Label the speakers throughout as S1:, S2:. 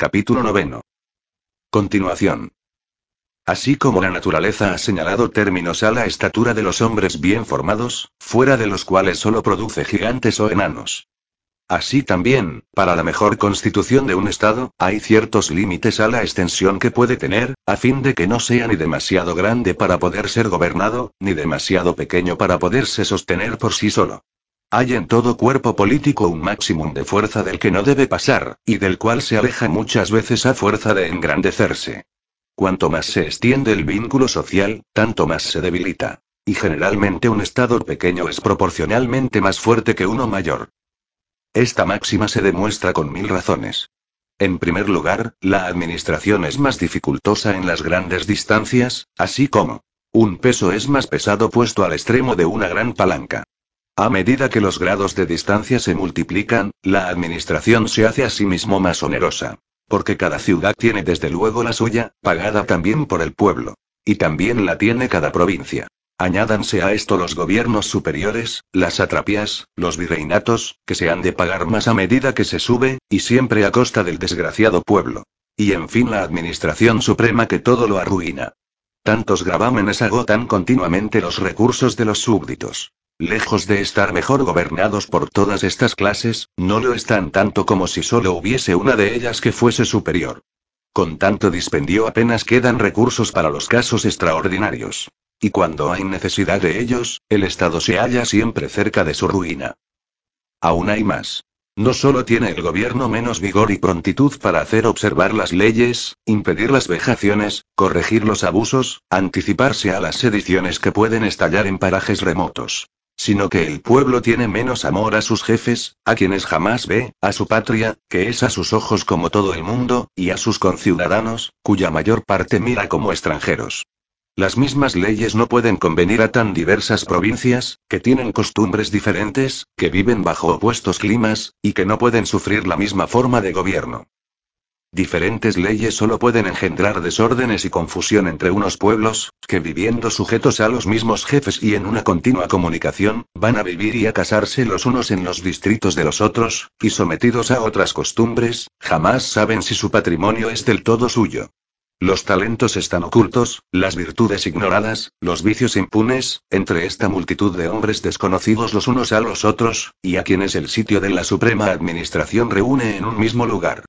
S1: Capítulo noveno. Continuación. Así como la naturaleza ha señalado términos a la estatura de los hombres bien formados, fuera de los cuales solo produce gigantes o enanos. Así también, para la mejor constitución de un Estado, hay ciertos límites a la extensión que puede tener, a fin de que no sea ni demasiado grande para poder ser gobernado, ni demasiado pequeño para poderse sostener por sí solo. Hay en todo cuerpo político un máximo de fuerza del que no debe pasar, y del cual se aleja muchas veces a fuerza de engrandecerse. Cuanto más se extiende el vínculo social, tanto más se debilita. Y generalmente un Estado pequeño es proporcionalmente más fuerte que uno mayor. Esta máxima se demuestra con mil razones. En primer lugar, la administración es más dificultosa en las grandes distancias, así como un peso es más pesado puesto al extremo de una gran palanca. A medida que los grados de distancia se multiplican, la administración se hace a sí mismo más onerosa. Porque cada ciudad tiene desde luego la suya, pagada también por el pueblo. Y también la tiene cada provincia. Añádanse a esto los gobiernos superiores, las atrapias, los virreinatos, que se han de pagar más a medida que se sube, y siempre a costa del desgraciado pueblo. Y en fin la administración suprema que todo lo arruina. Tantos gravámenes agotan continuamente los recursos de los súbditos. Lejos de estar mejor gobernados por todas estas clases, no lo están tanto como si solo hubiese una de ellas que fuese superior. Con tanto dispendio apenas quedan recursos para los casos extraordinarios. Y cuando hay necesidad de ellos, el Estado se halla siempre cerca de su ruina. Aún hay más. No solo tiene el gobierno menos vigor y prontitud para hacer observar las leyes, impedir las vejaciones, corregir los abusos, anticiparse a las sediciones que pueden estallar en parajes remotos sino que el pueblo tiene menos amor a sus jefes, a quienes jamás ve, a su patria, que es a sus ojos como todo el mundo, y a sus conciudadanos, cuya mayor parte mira como extranjeros. Las mismas leyes no pueden convenir a tan diversas provincias, que tienen costumbres diferentes, que viven bajo opuestos climas, y que no pueden sufrir la misma forma de gobierno. Diferentes leyes solo pueden engendrar desórdenes y confusión entre unos pueblos, que viviendo sujetos a los mismos jefes y en una continua comunicación, van a vivir y a casarse los unos en los distritos de los otros, y sometidos a otras costumbres, jamás saben si su patrimonio es del todo suyo. Los talentos están ocultos, las virtudes ignoradas, los vicios impunes, entre esta multitud de hombres desconocidos los unos a los otros, y a quienes el sitio de la Suprema Administración reúne en un mismo lugar.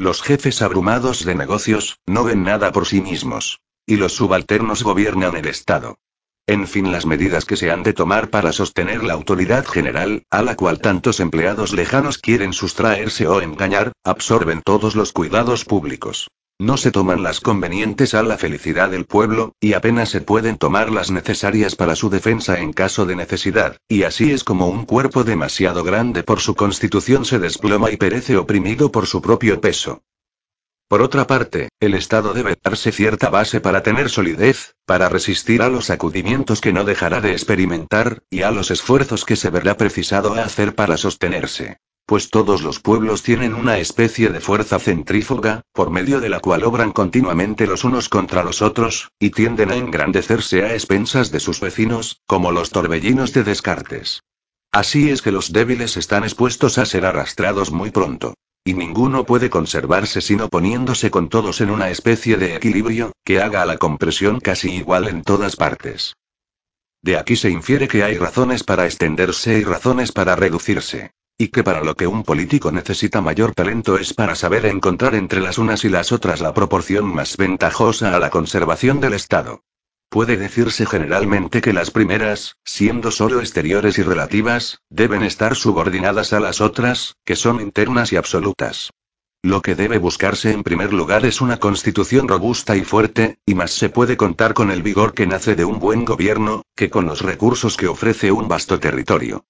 S1: Los jefes abrumados de negocios, no ven nada por sí mismos. Y los subalternos gobiernan el Estado. En fin, las medidas que se han de tomar para sostener la autoridad general, a la cual tantos empleados lejanos quieren sustraerse o engañar, absorben todos los cuidados públicos. No se toman las convenientes a la felicidad del pueblo, y apenas se pueden tomar las necesarias para su defensa en caso de necesidad, y así es como un cuerpo demasiado grande por su constitución se desploma y perece oprimido por su propio peso. Por otra parte, el Estado debe darse cierta base para tener solidez, para resistir a los sacudimientos que no dejará de experimentar, y a los esfuerzos que se verá precisado a hacer para sostenerse pues todos los pueblos tienen una especie de fuerza centrífuga, por medio de la cual obran continuamente los unos contra los otros, y tienden a engrandecerse a expensas de sus vecinos, como los torbellinos de Descartes. Así es que los débiles están expuestos a ser arrastrados muy pronto. Y ninguno puede conservarse sino poniéndose con todos en una especie de equilibrio, que haga a la compresión casi igual en todas partes. De aquí se infiere que hay razones para extenderse y razones para reducirse. Y que para lo que un político necesita mayor talento es para saber encontrar entre las unas y las otras la proporción más ventajosa a la conservación del Estado. Puede decirse generalmente que las primeras, siendo solo exteriores y relativas, deben estar subordinadas a las otras, que son internas y absolutas. Lo que debe buscarse en primer lugar es una constitución robusta y fuerte, y más se puede contar con el vigor que nace de un buen gobierno, que con los recursos que ofrece un vasto territorio.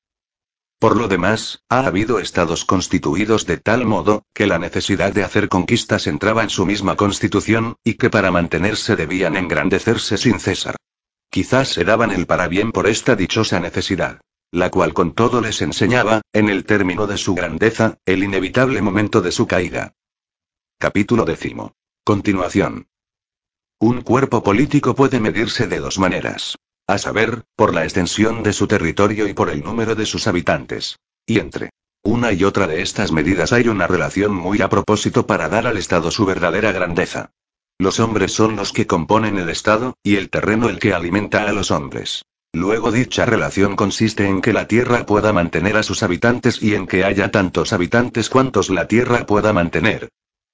S1: Por lo demás, ha habido estados constituidos de tal modo, que la necesidad de hacer conquistas entraba en su misma constitución, y que para mantenerse debían engrandecerse sin cesar. Quizás se daban el parabién por esta dichosa necesidad. La cual con todo les enseñaba, en el término de su grandeza, el inevitable momento de su caída. Capítulo décimo. Continuación. Un cuerpo político puede medirse de dos maneras a saber, por la extensión de su territorio y por el número de sus habitantes. Y entre Una y otra de estas medidas hay una relación muy a propósito para dar al Estado su verdadera grandeza. Los hombres son los que componen el Estado, y el terreno el que alimenta a los hombres. Luego dicha relación consiste en que la Tierra pueda mantener a sus habitantes y en que haya tantos habitantes cuantos la Tierra pueda mantener.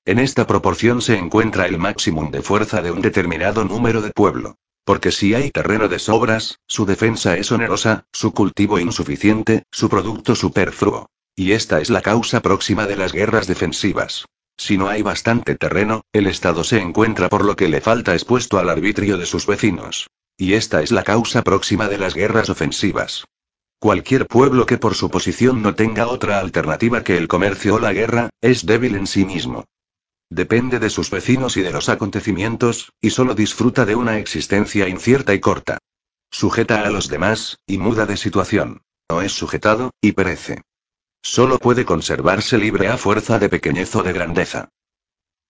S1: En esta proporción se encuentra el máximo de fuerza de un determinado número de pueblo. Porque si hay terreno de sobras, su defensa es onerosa, su cultivo insuficiente, su producto superfluo. Y esta es la causa próxima de las guerras defensivas. Si no hay bastante terreno, el Estado se encuentra por lo que le falta expuesto al arbitrio de sus vecinos. Y esta es la causa próxima de las guerras ofensivas. Cualquier pueblo que por su posición no tenga otra alternativa que el comercio o la guerra, es débil en sí mismo. Depende de sus vecinos y de los acontecimientos, y solo disfruta de una existencia incierta y corta. Sujeta a los demás, y muda de situación. No es sujetado, y perece. Solo puede conservarse libre a fuerza de pequeñez o de grandeza.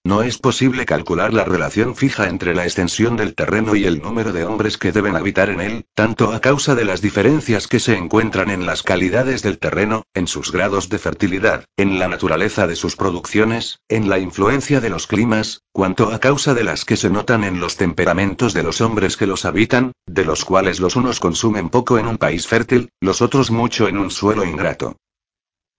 S1: No es posible calcular la relación fija entre la extensión del terreno y el número de hombres que deben habitar en él, tanto a causa de las diferencias que se encuentran en las calidades del terreno, en sus grados de fertilidad, en la naturaleza de sus producciones, en la influencia de los climas, cuanto a causa de las que se notan en los temperamentos de los hombres que los habitan, de los cuales los unos consumen poco en un país fértil, los otros mucho en un suelo ingrato.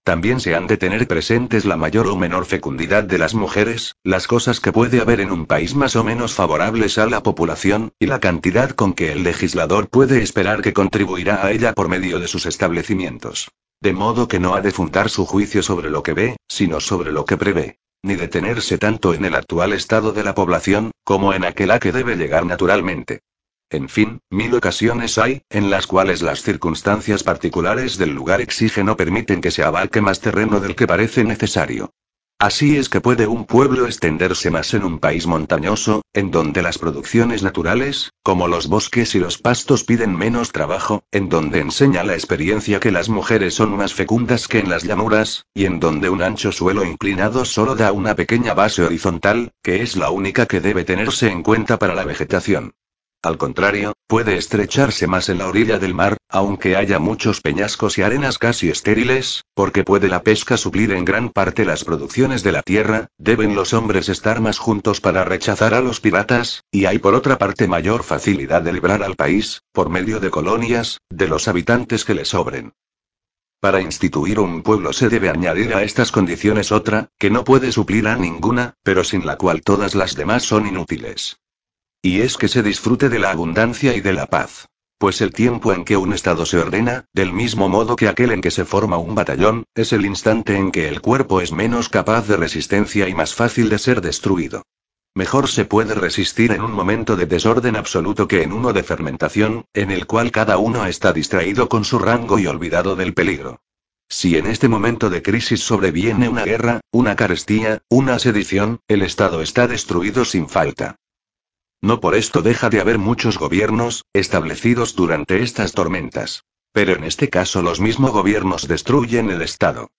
S1: También se han de tener presentes la mayor o menor fecundidad de las mujeres, las cosas que puede haber en un país más o menos favorables a la población, y la cantidad con que el legislador puede esperar que contribuirá a ella por medio de sus establecimientos. De modo que no ha de fundar su juicio sobre lo que ve, sino sobre lo que prevé. Ni detenerse tanto en el actual estado de la población, como en aquel a que debe llegar naturalmente. En fin, mil ocasiones hay, en las cuales las circunstancias particulares del lugar exigen o permiten que se abarque más terreno del que parece necesario. Así es que puede un pueblo extenderse más en un país montañoso, en donde las producciones naturales, como los bosques y los pastos piden menos trabajo, en donde enseña la experiencia que las mujeres son más fecundas que en las llanuras, y en donde un ancho suelo inclinado solo da una pequeña base horizontal, que es la única que debe tenerse en cuenta para la vegetación. Al contrario, puede estrecharse más en la orilla del mar, aunque haya muchos peñascos y arenas casi estériles, porque puede la pesca suplir en gran parte las producciones de la tierra, deben los hombres estar más juntos para rechazar a los piratas, y hay por otra parte mayor facilidad de librar al país, por medio de colonias, de los habitantes que le sobren. Para instituir un pueblo se debe añadir a estas condiciones otra, que no puede suplir a ninguna, pero sin la cual todas las demás son inútiles. Y es que se disfrute de la abundancia y de la paz. Pues el tiempo en que un Estado se ordena, del mismo modo que aquel en que se forma un batallón, es el instante en que el cuerpo es menos capaz de resistencia y más fácil de ser destruido. Mejor se puede resistir en un momento de desorden absoluto que en uno de fermentación, en el cual cada uno está distraído con su rango y olvidado del peligro. Si en este momento de crisis sobreviene una guerra, una carestía, una sedición, el Estado está destruido sin falta. No por esto deja de haber muchos gobiernos, establecidos durante estas tormentas. Pero en este caso los mismos gobiernos destruyen el Estado.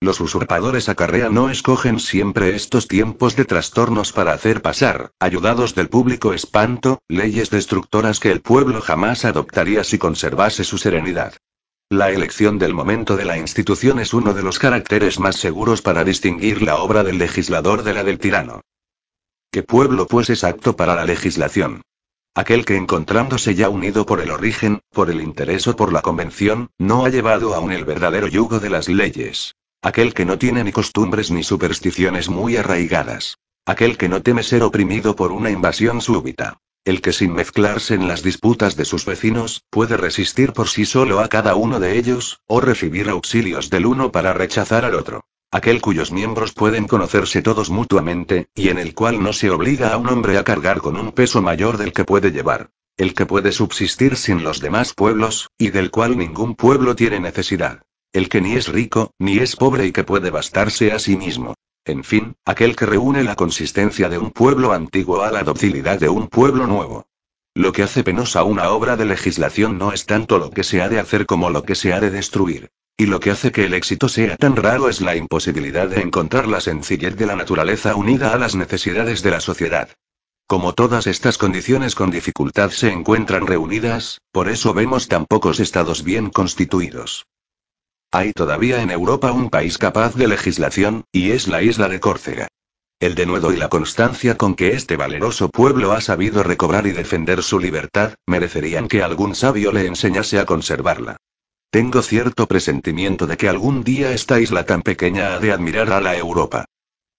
S1: Los usurpadores acarrean no escogen siempre estos tiempos de trastornos para hacer pasar, ayudados del público espanto, leyes destructoras que el pueblo jamás adoptaría si conservase su serenidad. La elección del momento de la institución es uno de los caracteres más seguros para distinguir la obra del legislador de la del tirano. ¿Qué pueblo pues es apto para la legislación? Aquel que encontrándose ya unido por el origen, por el interés o por la convención, no ha llevado aún el verdadero yugo de las leyes. Aquel que no tiene ni costumbres ni supersticiones muy arraigadas. Aquel que no teme ser oprimido por una invasión súbita. El que sin mezclarse en las disputas de sus vecinos, puede resistir por sí solo a cada uno de ellos, o recibir auxilios del uno para rechazar al otro. Aquel cuyos miembros pueden conocerse todos mutuamente, y en el cual no se obliga a un hombre a cargar con un peso mayor del que puede llevar. El que puede subsistir sin los demás pueblos, y del cual ningún pueblo tiene necesidad. El que ni es rico, ni es pobre y que puede bastarse a sí mismo. En fin, aquel que reúne la consistencia de un pueblo antiguo a la docilidad de un pueblo nuevo. Lo que hace penosa una obra de legislación no es tanto lo que se ha de hacer como lo que se ha de destruir. Y lo que hace que el éxito sea tan raro es la imposibilidad de encontrar la sencillez de la naturaleza unida a las necesidades de la sociedad. Como todas estas condiciones con dificultad se encuentran reunidas, por eso vemos tan pocos estados bien constituidos. Hay todavía en Europa un país capaz de legislación, y es la isla de Córcega. El denuedo y la constancia con que este valeroso pueblo ha sabido recobrar y defender su libertad, merecerían que algún sabio le enseñase a conservarla. Tengo cierto presentimiento de que algún día esta isla tan pequeña ha de admirar a la Europa.